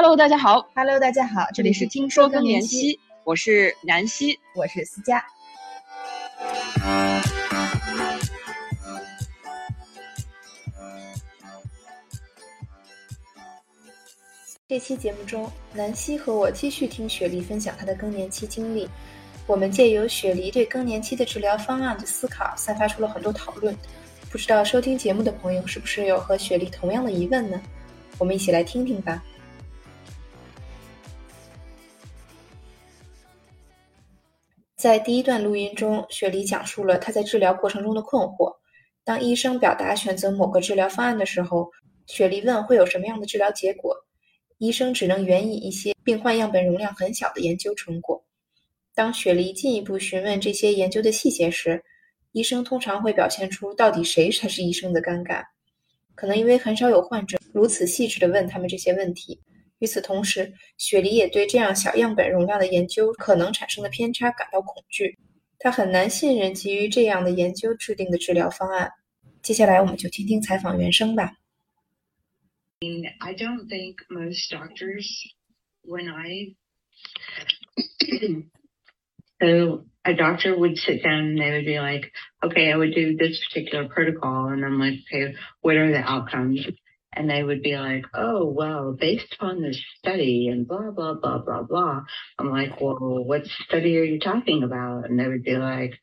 Hello，大家好。Hello，大家好，这里是听说更年期，我是南希，我是思佳。这期节目中，南希和我继续听雪梨分享她的更年期经历。我们借由雪梨对更年期的治疗方案的思考，散发出了很多讨论。不知道收听节目的朋友是不是有和雪梨同样的疑问呢？我们一起来听听吧。在第一段录音中，雪梨讲述了她在治疗过程中的困惑。当医生表达选择某个治疗方案的时候，雪梨问会有什么样的治疗结果，医生只能援引一些病患样本容量很小的研究成果。当雪梨进一步询问这些研究的细节时，医生通常会表现出到底谁才是医生的尴尬，可能因为很少有患者如此细致地问他们这些问题。与此同时，雪梨也对这样小样本容量的研究可能产生的偏差感到恐惧，她很难信任基于这样的研究制定的治疗方案。接下来，我们就听听采访原声吧。 I don't think most doctors, when I so a doctor would sit down and they would be like, okay, I would do this particular protocol. And I'm like, okay, what are the outcomes? And they would be like, oh, well, based upon this study and blah, blah, blah, blah, blah. I'm like, well, what study are you talking about? And they would be like,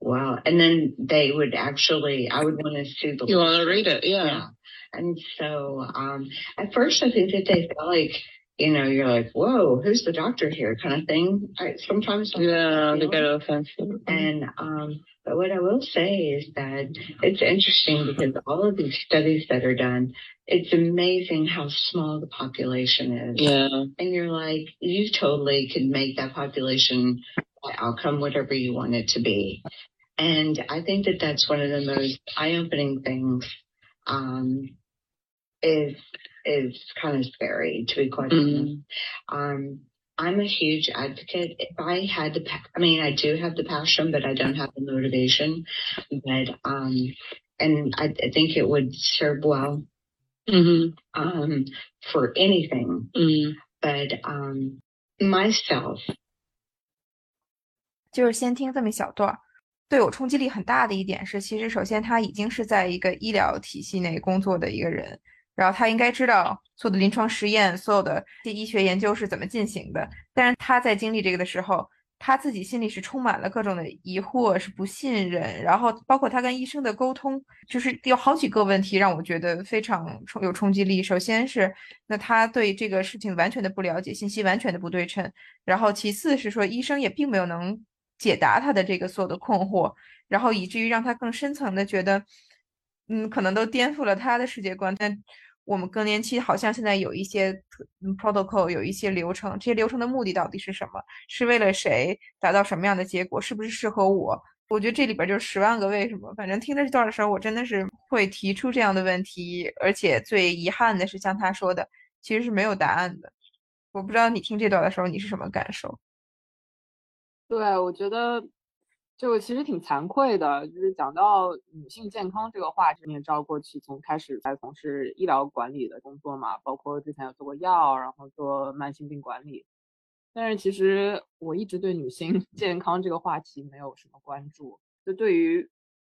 well, and then they would actually, I would want to see the You want to read it? Yeah. yeah. And so, um, at first I think that they felt like, you know, you're like, whoa, who's the doctor here kind of thing. I, sometimes, Yeah, they get offensive. and, um, but what I will say is that it's interesting because all of these studies that are done, it's amazing how small the population is. Yeah. And you're like, you totally could make that population outcome whatever you want it to be. And I think that that's one of the most eye-opening things. Um, is is kind of scary to be quite honest. Um, I'm a huge advocate. If I had the, pa- I mean, I do have the passion, but I don't have the motivation. But um, and I, I think it would serve well Mm-hmm. um for anything. Mm. But um, myself, 就是先听这么一小段儿。对我冲击力很大的一点是，其实首先他已经是在一个医疗体系内工作的一个人， 然后他应该知道所有的临床实验、所有的这医学研究是怎么进行的。但是他在经历这个的时候，他自己心里是充满了各种的疑惑，是不信任，然后包括他跟医生的沟通，就是有好几个问题让我觉得非常冲有冲击力。首先是那他对这个事情完全的不了解，信息完全的不对称，然后其次是说医生也并没有能解答他的这个所有的困惑，然后以至于让他更深层的觉得，嗯，可能都颠覆了他的世界观。但我们更年期好像现在有一些 protocol，有一些流程，这些流程的目的到底是什么？是为了谁？达到什么样的结果？是不是适合我？我觉得这里边就是十万个为什么。反正听这段的时候，我真的是会提出这样的问题，而且最遗憾的是，像他说的，其实是没有答案的。我不知道你听这段的时候你是什么感受？对，我觉得就其实挺惭愧的，就是讲到女性健康这个话题，你也知道过去从开始在从事医疗管理的工作嘛，包括之前有做过药，然后做慢性病管理。但是其实我一直对女性 健康这个话题没有什么关注，就对于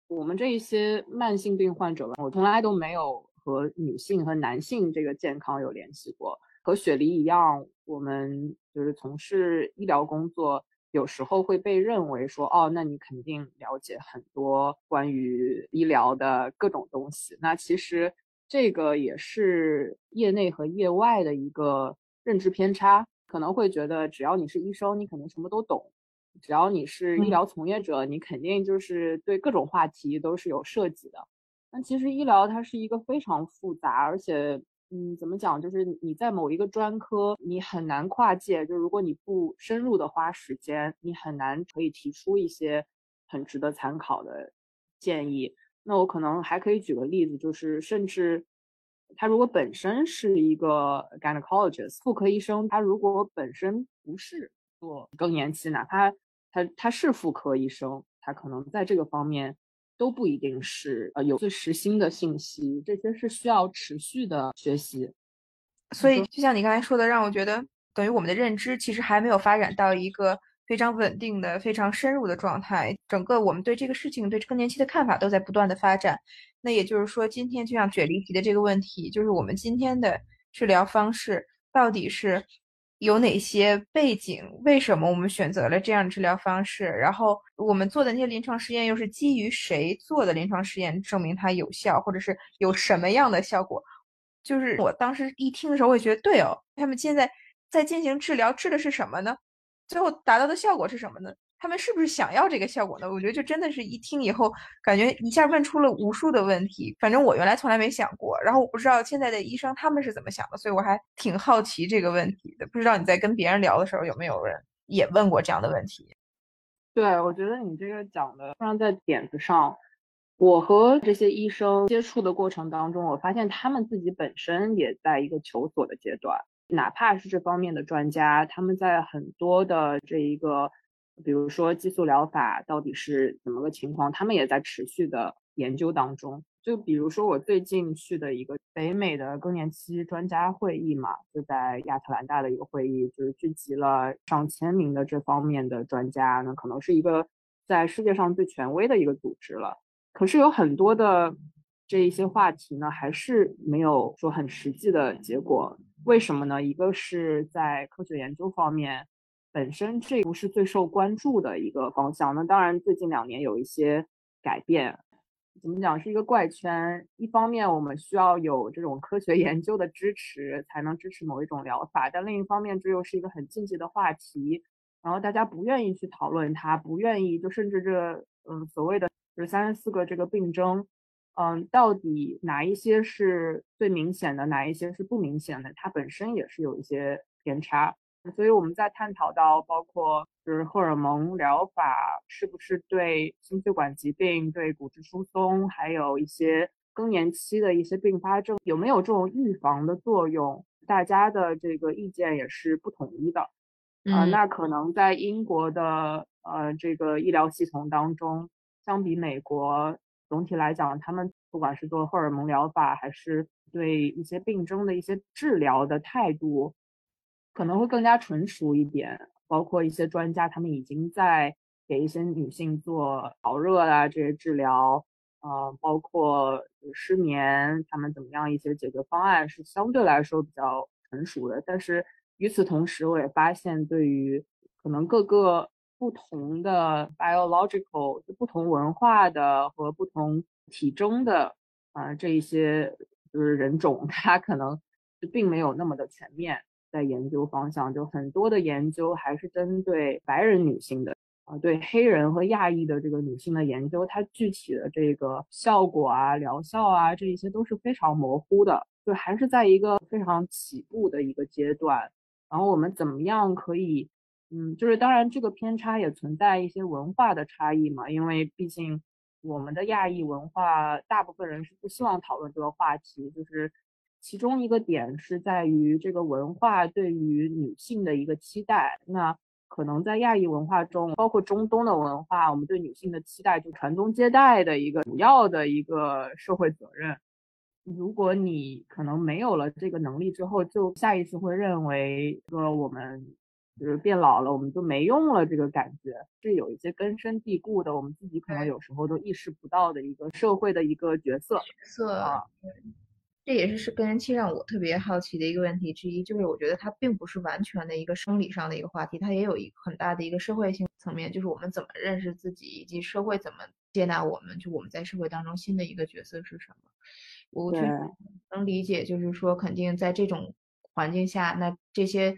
我们这一些慢性病患者吧，我从来都没有和女性和男性这个健康有联系过。和雪梨一样，我们就是从事医疗工作。有时候会被认为说，哦，那你肯定了解很多关于医疗的各种东西。那其实这个也是业内和业外的一个认知偏差，可能会觉得只要你是医生，你肯定什么都懂；只要你是医疗从业者，你肯定就是对各种话题都是有涉及的。但其实医疗它是一个非常复杂，而且。嗯，怎么讲？就是你在某一个专科，你很难跨界。就如果你不深入的花时间，你很难可以提出一些很值得参考的建议。那我可能还可以举个例子，就是甚至他如果本身是一个 gynecologist 妇科医生，他如果本身不是做更年期，哪怕他他是妇科医生，他可能在这个方面。都不一定是呃有最实心的信息，这些是需要持续的学习。所以就像你刚才说的，让我觉得等于我们的认知其实还没有发展到一个非常稳定的、非常深入的状态。整个我们对这个事情、对更年期的看法都在不断的发展。那也就是说，今天就像雪梨提的这个问题，就是我们今天的治疗方式到底是有哪些背景？为什么我们选择了这样的治疗方式？然后我们做的那些临床实验又是基于谁做的临床实验证明它有效，或者是有什么样的效果？就是我当时一听的时候，我也觉得对哦，他们现在在进行治疗，治的是什么呢？最后达到的效果是什么呢？他们是不是想要这个效果呢？我觉得就真的是一听以后，感觉一下问出了无数的问题。反正我原来从来没想过，然后我不知道现在的医生他们是怎么想的，所以我还挺好奇这个问题的。不知道你在跟别人聊的时候，有没有人也问过这样的问题？对，我觉得你这个讲的非常在点子上。我和这些医生接触的过程当中，我发现他们自己本身也在一个求索的阶段，哪怕是这方面的专家，他们在很多的这一个，比如说激素疗法到底是怎么个情况，他们也在持续的研究当中。就比如说我最近去的一个北美的更年期专家会议嘛，就在亚特兰大的一个会议，就是聚集了上千名的这方面的专家，那可能是一个在世界上最权威的一个组织了。可是有很多的这一些话题呢，还是没有说很实际的结果。为什么呢？一个是在科学研究方面，本身这不是最受关注的一个方向。那当然，最近两年有一些改变，怎么讲是一个怪圈。一方面，我们需要有这种科学 研究的支持，才能支持某一种疗法；但另一方面，这又是一个很禁忌的话题，然后大家不愿意去讨论它，不愿意，就甚至这嗯所谓的。就是三十四个这个病症，嗯，到底哪一些是最明显的，哪一些是不明显的？它本身也是有一些偏差。所以我们在探讨到，包括就是荷尔蒙疗法是不是对心血管疾病、对骨质疏松，还有一些更年期的一些并发症有没有这种预防的作用？大家的这个意见也是不统一的。啊，那可能在英国的呃这个医疗系统当中。相比美国，总体来讲，他们不管是做荷尔蒙疗法，还是对一些病症的一些治疗的态度，可能会更加纯熟一点。包括一些专家，他们已经在给一些女性做潮热啊这些治疗，呃，包括失眠，他们怎么样一些解决方案是相对来说比较成熟的。但是与此同时，我也发现对于可能各个。不同的 biological 不同文化的和不同体征的啊这一些就是人种，它可能就并没有那么的全面，在研究方向就很多的研究还是针对白人女性的啊，对黑人和亚裔的这个女性的研究，它具体的这个效果啊、疗效啊这一些都是非常模糊的，就还是在一个非常起步的一个阶段。然后我们怎么样可以？嗯，就是当然，这个偏差也存在一些文化的差异嘛，因为毕竟我们的亚裔文化，大部分人是不希望讨论这个话题。就是其中一个点是在于这个文化对于女性的一个期待。那可能在亚裔文化中，包括中东的文化，我们对女性的期待就传宗接代的一个主要的一个社会责任。如果你可能没有了这个能力之后，就下意识会认为说我们。就是变老了，我们就没用了，这个感觉是有一些根深蒂固的，我们自己可能有时候都意识不到的一个社会的一个角色。啊，这也是是更年期让我特别好奇的一个问题之一，就是我觉得它并不是完全的一个生理上的一个话题，它也有一个很大的一个社会性层面，就是我们怎么认识自己，以及社会怎么接纳我们，就我们在社会当中新的一个角色是什么。我觉得能理解，就是说肯定在这种环境下，那这些。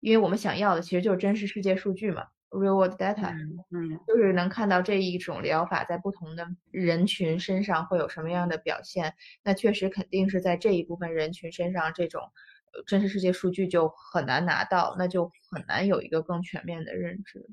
因为我们想要的其实就是真实世界数据嘛，real world data，嗯，就是能看到这一种疗法在不同的人群身上会有什么样的表现。那确实肯定是在这一部分人群身上，这种真实世界数据就很难拿到，那就很难有一个更全面的认知。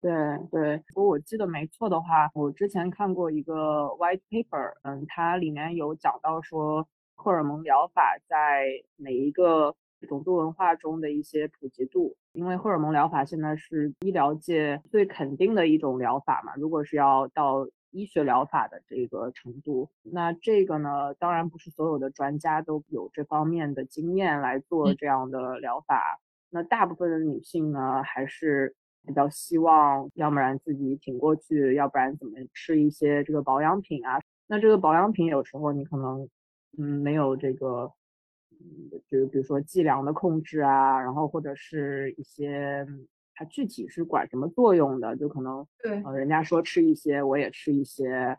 对对，如果我记得没错的话，我之前看过一个 white paper，嗯，它里面有讲到说荷尔蒙疗法在每一个。种族文化中的一些普及度，因为荷尔蒙疗法现在是医疗界最肯定的一种疗法嘛。如果是要到医学疗法的这个程度。那这个呢，当然不是所有的专家都有这方面的经验来做这样的疗法。那大部分的女性呢，还是比较希望，要不然自己挺过去，要不然怎么吃一些这个保养品啊。那这个保养品有时候你可能，嗯，没有这个，嗯，就是比如说剂量的控制啊，然后或者是一些它具体是管什么作用的，就可能对，呃，人家说吃一些，我也吃一些。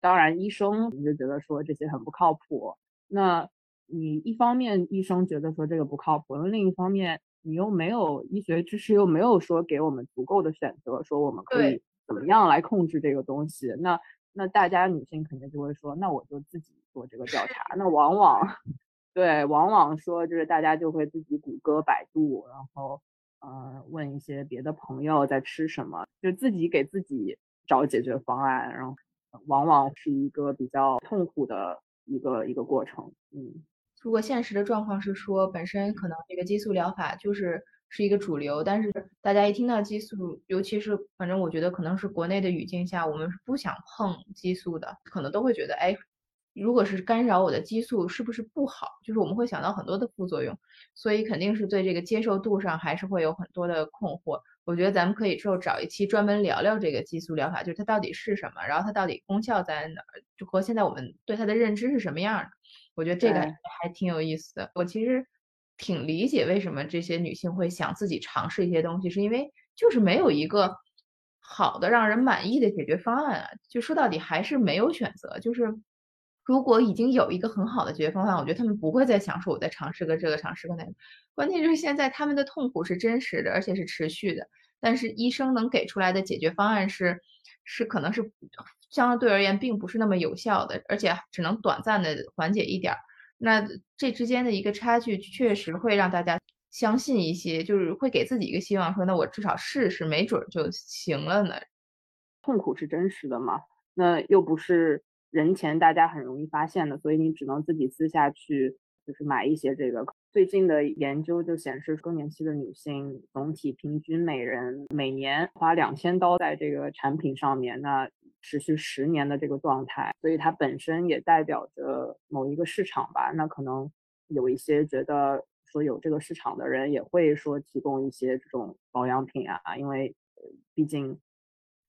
当然，医生你就觉得说这些很不靠谱。那你一方面医生觉得说这个不靠谱，那另一方面你又没有医学知识，又没有说给我们足够的选择，说我们可以怎么样来控制这个东西。那那大家女性肯定就会说，那我就自己做这个调查。那往往，对，往往说就是大家就会自己谷歌、百度，然后呃问一些别的朋友在吃什么，就自己给自己找解决方案，然后往往是一个比较痛苦的一个一个过程。嗯，如果现实的状况是说，本身可能这个激素疗法就是。是一个主流，但是大家一听到激素，尤其是反正我觉得可能是国内的语境下，我们是不想碰激素的，可能都会觉得，哎，如果是干扰我的激素，是不是不好？就是我们会想到很多的副作用，所以肯定是对这个接受度上还是会有很多的困惑。我觉得咱们可以之后找一期专门聊聊这个激素疗法，就是它到底是什么，然后它到底功效在哪，就和现在我们对它的认知是什么样的。我觉得这个还挺有意思的。我其实。挺理解为什么这些女性会想自己尝试一些东西，是因为就是没有一个好的让人满意的解决方案啊。就说到底还是没有选择。就是如果已经有一个很好的解决方案，我觉得他们不会再想说我再尝试个这个尝试个那个。关键就是现在他们的痛苦是真实的，而且是持续的。但是医生能给出来的解决方案是是可能是相对而言并不是那么有效的，而且只能短暂的缓解一点儿。那这之间的一个差距，确实会让大家相信一些，就是会给自己一个希望，说那我至少试试，没准就行了呢。痛苦是真实的嘛？那又不是人前大家很容易发现的，所以你只能自己私下去，就是买一些这个。最近的研究就显示，更年期的女性总体平均每人每年花两千刀在这个产品上面。那持续十年的这个状态，所以它本身也代表着某一个市场吧。那可能有一些觉得说有这个市场的人也会说提供一些这种保养品啊，因为毕竟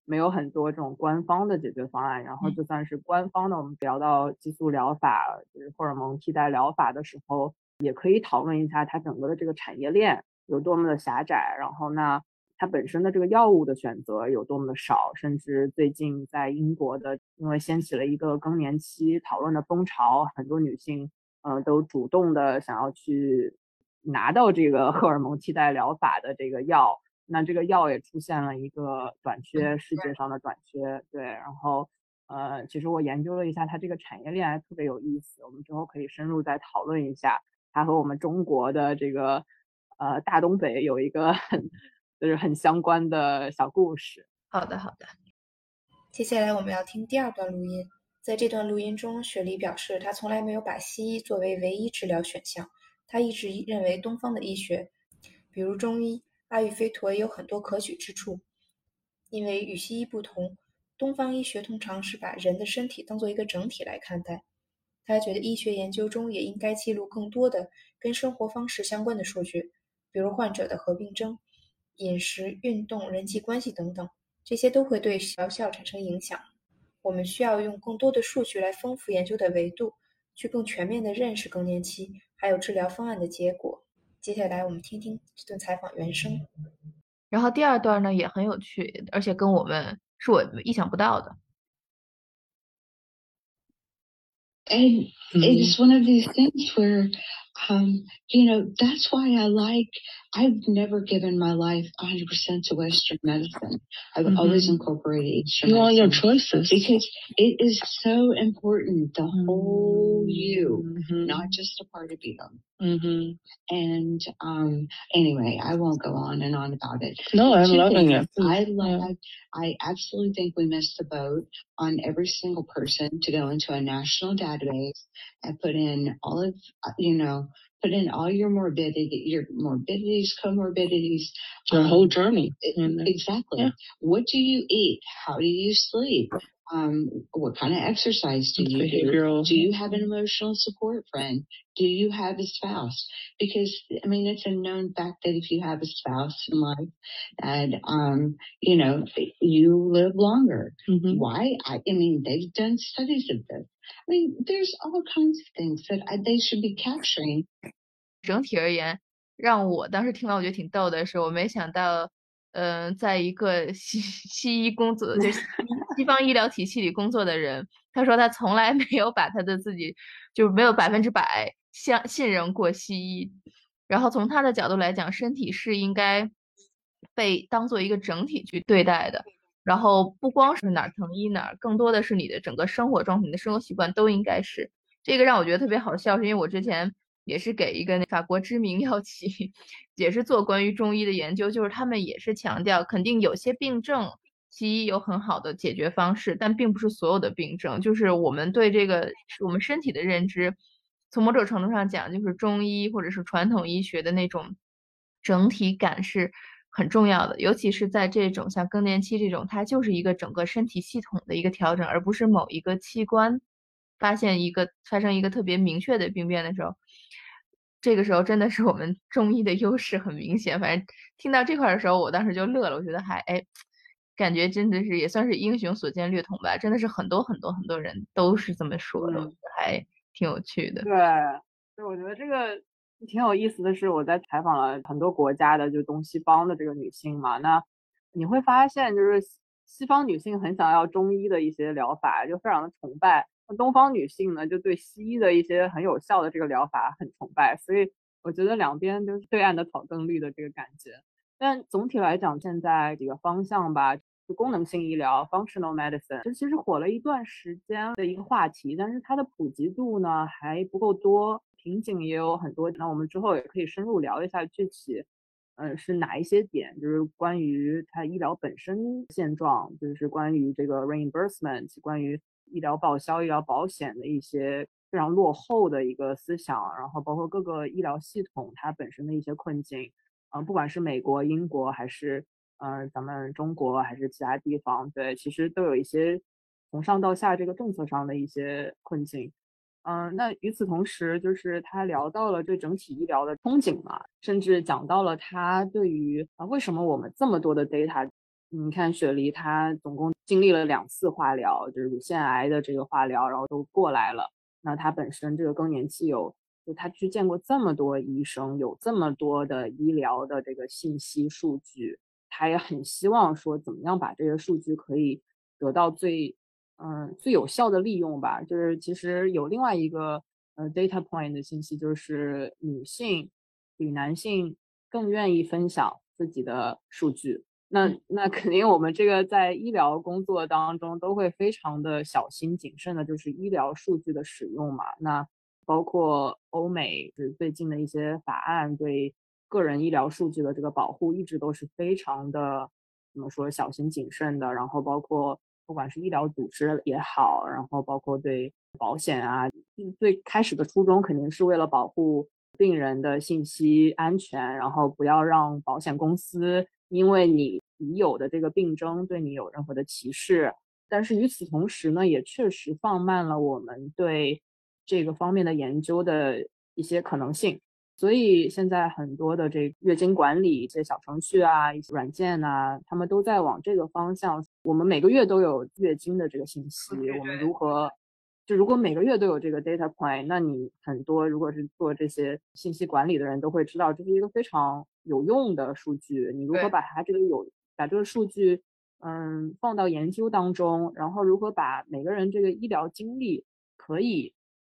没有很多这种官方的解决方案。然后就算是官方的，我们聊到激素疗法、就是荷尔蒙替代疗法的时候，也可以讨论一下它整个的这个产业链有多么的狭窄。然后那。它本身的这个药物的选择有多么的少，甚至最近在英国的，因为掀起了一个更年期讨论的风潮，很多女性，呃，都主动的想要去拿到这个 荷尔蒙替代疗法的这个药，那这个药也出现了一个短缺，世界上的短缺，对，然后，呃，其实我研究了一下它这个产业链，还特别有意思，我们之后可以深入再讨论一下，它和我们中国的这个，呃，大东北有一个很。就是很相关的小故事。好的，好的。接下来我们要听第二段录音。在这段录音中，雪梨表示她从来没有把西医作为唯一治疗选项。她一直认为东方的医学，比如中医，阿育吠陀也有很多可取之处。因为与西医不同，东方医学通常是把人的身体当做一个整体来看待。他觉得医学研究中也应该记录更多的跟生活方式相关的数据，比如患者的合并症。饮食、运动、人际关系等等，这些都会对疗效产生影响。我们需要用更多的数据来丰富研究的维度，去更全面地认识更年期还有治疗方案的结果。接下来，我们听听这段采访原声。然后第二段呢也很有趣，而且跟我们是我意想不到的。And it's one of these things where. Um, you know, that's why I like, I've never given my life 100% to Western medicine. I've mm-hmm. always incorporated Eastern You all your choices. Because it is so important, the whole you, mm-hmm. not just a part of you. Mm-hmm. And um, anyway, I won't go on and on about it. No, I'm loving it. I love. Yeah. I absolutely think we missed the boat on every single person to go into a national database and put in all of you know put in all your morbidity, your morbidities, comorbidities, Your um, whole journey. it- Exactly. Yeah. What do you eat? How do you sleep? Um, what kind of exercise do you do? Behavioral. Do you have an emotional support friend? Do you have a spouse? Because I mean, it's a known fact that if you have a spouse in life, and um, you know, you live longer. Mhm. Why? I, I mean, they've done studies of this. I mean, there's all kinds of things that I, they should be capturing 整体而言，让我当时听完我觉得挺逗的是，我没想到， 嗯、在一个西西医工作，就是西 西方医疗体系里工作的人，他说他从来没有把他的自己就是没有百分之百相信任过西医，然后从他的角度来讲，身体是应该被当做一个整体去对待的。然后不光是哪儿疼医哪儿，更多的是你的整个生活状态、你的生活习惯都应该是。这个让我觉得特别好笑，是因为我之前也是给一个法国知名药企，也是做关于中医的研究，就是他们也是强调，肯定有些病症西医有很好的解决方式，但并不是所有的病症。就是我们对这个我们身体的认知，从某种程度上讲，就是中医或者是传统医学的那种整体感是很重要的，尤其是在这种像更年期这种，它就是一个整个身体系统的一个调整，而不是某一个器官发现一个发生一个特别明确的病变的时候，这个时候真的是我们 中医的优势很明显。反正听到这块儿的时候，我当时就乐了，我觉得还哎，感觉真的是也算是英雄所见略同吧，真的是很多很多很多人都是这么说的，我嗯觉得还挺有趣的。对，对，我觉得这个挺有意思的是，我在采访了很多国家的就东西方的这个女性嘛，那你会发现，就是西西方女性很想要中医的一些疗法，就非常的崇拜；那东方女性呢，就对西医的一些很有效的这个疗法很崇拜。所以我觉得两边就是对岸的草更绿的这个感觉。但总体来讲，现在几个方向吧，就功能性医疗 （functional medicine） 这其实火了一段时间的一个话题，但是它的普及度呢还不够多，瓶颈也有很多。那我们之后也可以深入聊一下具体，嗯，是哪一些点，就是关于它医疗本身现状，就是关于这个 reimbursement，关于医疗报销、医疗保险的一些非常落后的一个思想，然后包括各个医疗系统它本身的一些困境。嗯，不管是美国、英国还是嗯、咱们中国还是其他地方，对，其实都有一些从上到下这个政策上的一些困境。嗯，那与此同时，就是他聊到了对整体医疗的憧憬嘛，甚至讲到了他对于啊为什么我们这么多的 data，你看雪梨她总共经历了两次化疗，就是乳腺癌的这个化疗，然后都过来了。那她本身这个更年期有就她去见过这么多医生，有这么多的医疗的这个信息数据，他也很希望说怎么样把这些数据可以得到最嗯最有效的利用吧。就是其实有另外一个呃 data point 的信息，就是女性比男性更愿意分享自己的数据。那那肯定我们这个在医疗工作当中都会非常的小心谨慎的，就是医疗数据的使用嘛。那包括欧美就是最近的一些法案对个人医疗数据的这个保护，一直都是非常的怎么说小心谨慎的。然后包括不管是医疗组织也好，然后包括对保险啊，最开始的初衷肯定是为了保护病人的信息安全，然后不要让保险公司因为你已有的这个病症对你有任何的歧视。但是与此同时呢，也确实放慢了我们对这个方面的研究的一些可能性，所以现在很多的这月经管理一些小程序啊、一些软件啊，他们都在往这个方向。我们每个月都有月经的这个信息，我们如何就如果每个月都有这个 data point，那你很多如果是做这些信息管理的人都会知道，这是一个非常有用的数据。你如何把它这个有把这个数据嗯放到研究当中，然后如何把每个人这个医疗经历可以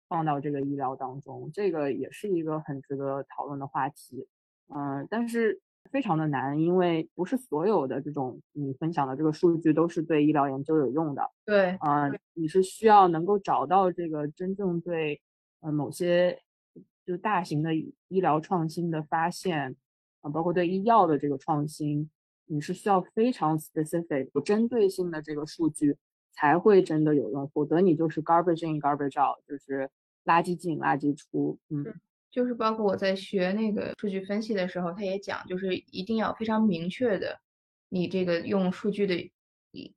放到这个医疗当中，这个也是一个很值得讨论的话题。嗯，但是非常的难，因为不是所有的这种你分享的这个数据都是对医疗研究有用的。对，啊、你是需要能够找到这个真正对呃某些就大型的医医疗创新的发现啊、包括对医药的这个创新，你是需要非常 specific 有针对性的这个数据才会真的有用，否则你就是 garbage in garbage out，就是垃圾进垃圾出。嗯，就是包括我在学那个数据分析的时候，他也讲，就是一定要非常明确的，你这个用数据的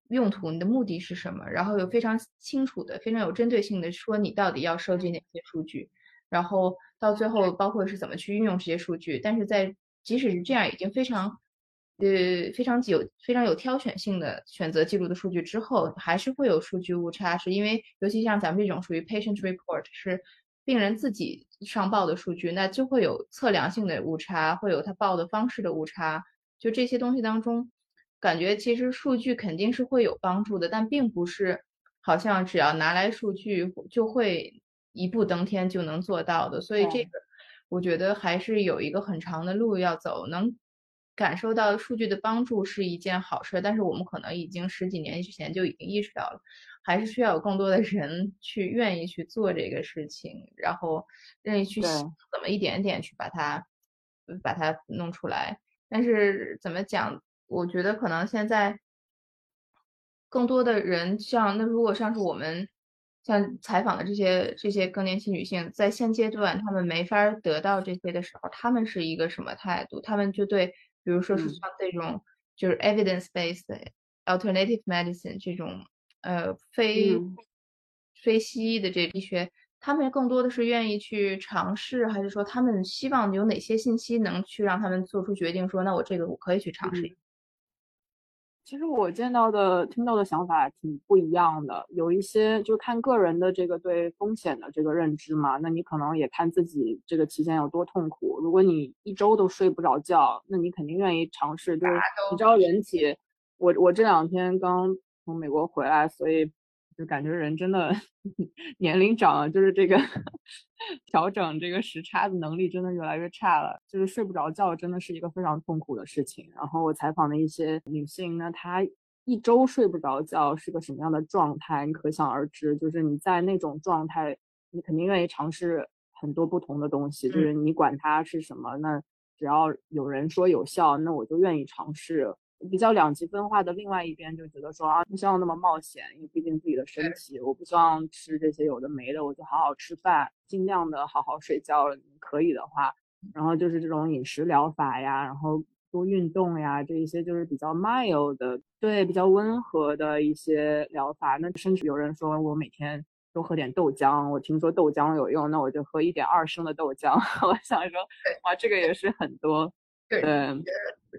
用途，你的目的是什么，然后有非常清楚的、非常有针对性的说你到底要收集哪些数据，然后到最后包括是怎么去运用这些数据。但是在即使是这样，已经非常。呃，非常有非常有挑选性的选择记录的数据之后，还是会有数据误差，是因为尤其像咱们这种属于 patient report，是病人自己上报的数据，那就会有测量性的误差，会有他报的方式的误差。就这些东西当中，感觉其实数据肯定是会有帮助的，但并不是好像只要拿来数据就会一步登天就能做到的。所以这个我觉得还是有一个很长的路要走，能。感受到数据的帮助是一件好事，但是我们可能已经十几年之前就已经意识到了，还是需要有更多的人去愿意去做这个事情，然后愿意去怎么一点点去把它把它弄出来。但是怎么讲？我觉得可能现在更多的人像那如果像是我们像采访的这些这些更年期女性，在现阶段她们没法得到这些的时候，她们是一个什么态度？她们就对。比如说是像这种就是 evidence-based alternative medicine 这种呃非非西医的这医学，他们更多的是愿意去尝试，还是说他们希望有哪些信息能去让他们做出决定？说那我这个我可以去尝试。其实我见到的、听到的想法挺不一样的，有一些就看个人的这个对风险的这个认知嘛。那你可能也看自己这个期间有多痛苦。如果你一周都睡不着觉，那你肯定愿意尝试。就是你知道人体，我我这两天刚从美国回来，所以。就感觉人真的 年龄长了，就是这个 调整这个时差的能力真的越来越差了，就是睡不着觉，真的是一个非常痛苦的事情。然后我采访的一些女性，那她一周睡不着觉是个什么样的状态，你可想而知。就是你在那种状态，你肯定愿意尝试很多不同的东西，就是你管它是什么，那只要有人说有效，那我就愿意尝试。比较两极分化的另外一边就觉得说啊，不希望那么冒险，因为毕竟自己的身体，我不希望吃这些有的没的，我就好好吃饭，尽量的好好睡觉，可以的话，然后就是这种饮食疗法呀，然后多运动呀，这一些就是比较 mild 的，对，比较温和的一些疗法。那甚至有人说我每天多喝点豆浆，我听说豆浆有用，那我就喝一点二升的豆浆。我想说，哇，这个也是很多。对，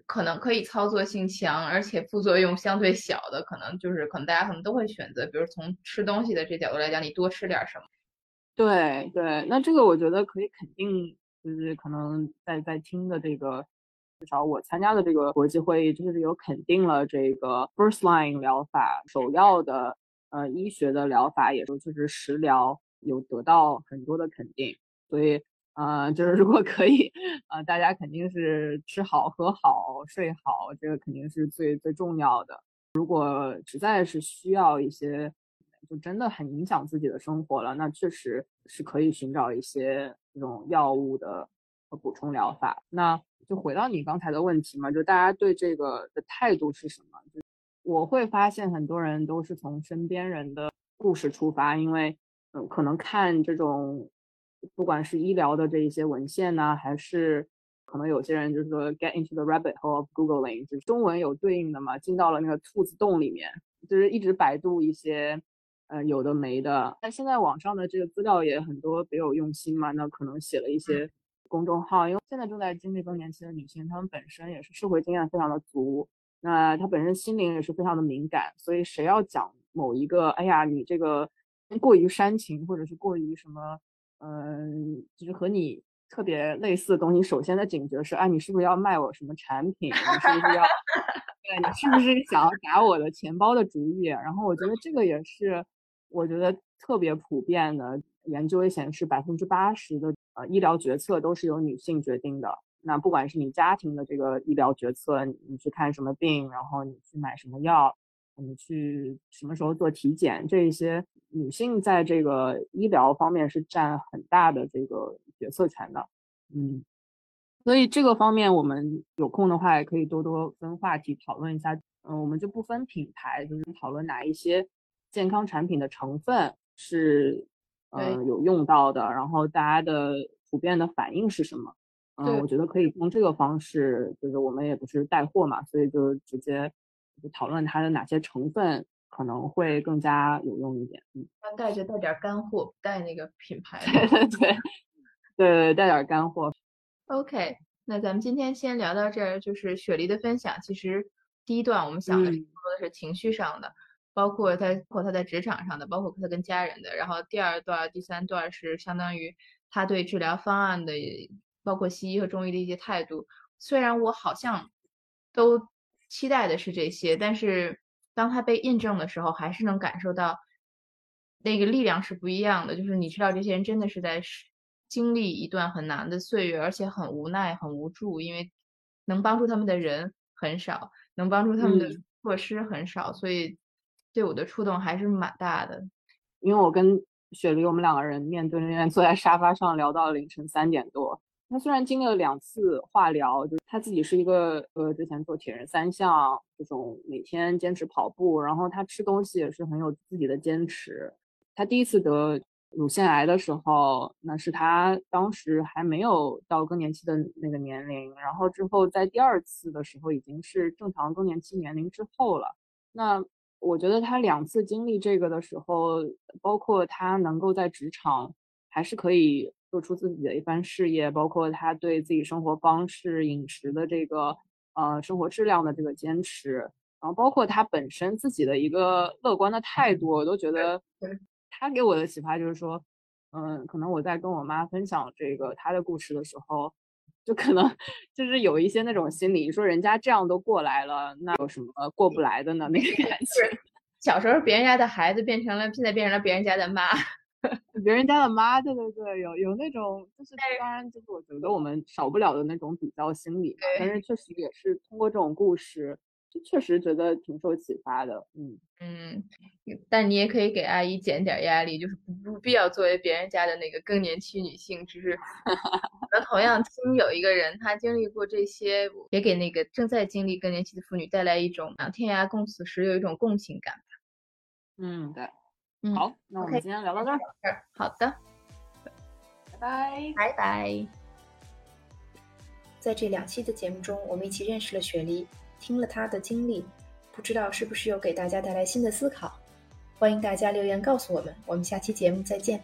可能可以操作性强，而且副作用相对小的，可能就是可能大家可能都会选择，比如从吃东西的这角度来讲，你多吃点什么。对对，那这个我觉得可以肯定，就是可能在在听的这个，至少我参加的这个国际会议，就是有肯定了这个 first line 疗法首要的呃医学的疗法，也就是食疗有得到很多的肯定，所以。呃，就是如果可以，呃，大家肯定是吃好、喝好、睡好，这个肯定是最最重要的。如果实在是需要一些，就真的很影响自己的生活了，那确实是可以寻找一些这种药物的补充疗法。那就回到你刚才的问题嘛，就大家对这个的态度是什么？就我会发现很多人都是从身边人的故事出发，因为嗯，可能看这种。不管是医疗的这一些文献呢，还是可能有些人就是说 get into the rabbit hole of googling，就是中文有对应的嘛，进到了那个兔子洞里面，就是一直百度一些，呃，有的没的。那现在网上的这个资料也很多，别有用心嘛，那可能写了一些公众号，因为现在正在经历更年期的女性，她们本身也是社会经验非常的足，那她本身心灵也是非常的敏感，所以谁要讲某一个，哎呀，你这个过于煽情，或者是过于什么。嗯，就是和你特别类似的东西。首先的警觉是，哎，你是不是要卖我什么产品？你是不是要？对，你是不是想要打我的钱包的主意？然后我觉得这个也是，我觉得特别普遍的。研究也显示，百分之八十的呃医疗决策都是由女性决定的。那不管是你家庭的这个医疗决策，你去看什么病，然后你去买什么药。你去什么时候做体检？这一些女性在这个医疗方面是占很大的这个决策权的，嗯，所以这个方面我们有空的话也可以多多分话题讨论一下。嗯，我们就不分品牌，就是讨论哪一些健康产品的成分是嗯，有用到的，然后大家的普遍的反应是什么？嗯，我觉得可以用这个方式，就是我们也不是带货嘛，所以就直接就讨论它的哪些成分可能会更加有用一点。嗯，带着带点干货，不带那个品牌。对 对对对，带点干货。OK，那咱们今天先聊到这儿，就是雪梨的分享。其实第一段我们想的更多的是情绪上的，包括他，包括他在职场上的，包括他跟家人的。然后第二段、第三段是相当于他对治疗方案的。包括西医和中医的一些态度，虽然我好像都期待的是这些，但是当它被印证的时候，还是能感受到那个力量是不一样的。就是你知道，这些人真的是在经历一段很难的岁月，而且很无奈、很无助，因为能帮助他们的人很少，能帮助他们的措施很少，所以对我的触动还是蛮大的。因为我跟雪梨，我们两个人面对面坐在沙发上聊到凌晨三点多。他虽然经历了两次化疗，就他自己是一个呃，之前做铁人三项这种每天坚持跑步，然后他吃东西也是很有自己的坚持。他第一次得乳腺癌的时候，那是他当时还没有到更年期的那个年龄，然后之后在第二次的时候已经是正常更年期年龄之后了。那我觉得他两次经历这个的时候，包括他能够在职场还是可以。做出自己的一番事业，包括他对自己生活方式、饮食的这个呃生活质量的这个坚持，然后包括他本身自己的一个乐观的态度，我都觉得他给我的启发就是说，嗯，可能我在跟我妈分享这个他的故事的时候，就可能就是有一些那种心理，说人家这样都过来了，那有什么过不来的呢？那个感觉，小时候别人家的孩子变成了，现在变成了别人家的妈。别人家的妈，对对对，有有那种，就是当然就是我觉得我们少不了的那种比较心理，但是确实也是通过这种故事，就确实觉得挺受启发的，嗯。嗯，但你也可以给阿姨减点压力，就是不不必要作为别人家的那个更年期女性，只是 那同样听有一个人他经历过这些，也给那个正在经历更年期的妇女带来一种啊天涯共此时有一种共情感吧，嗯对。好，那我们今天聊到这儿。好的，拜拜，拜拜。在这两期的节目中，我们一起认识了雪梨，听了她的经历，不知道是不是又给大家带来新的思考？欢迎大家留言告诉我们。我们下期节目再见。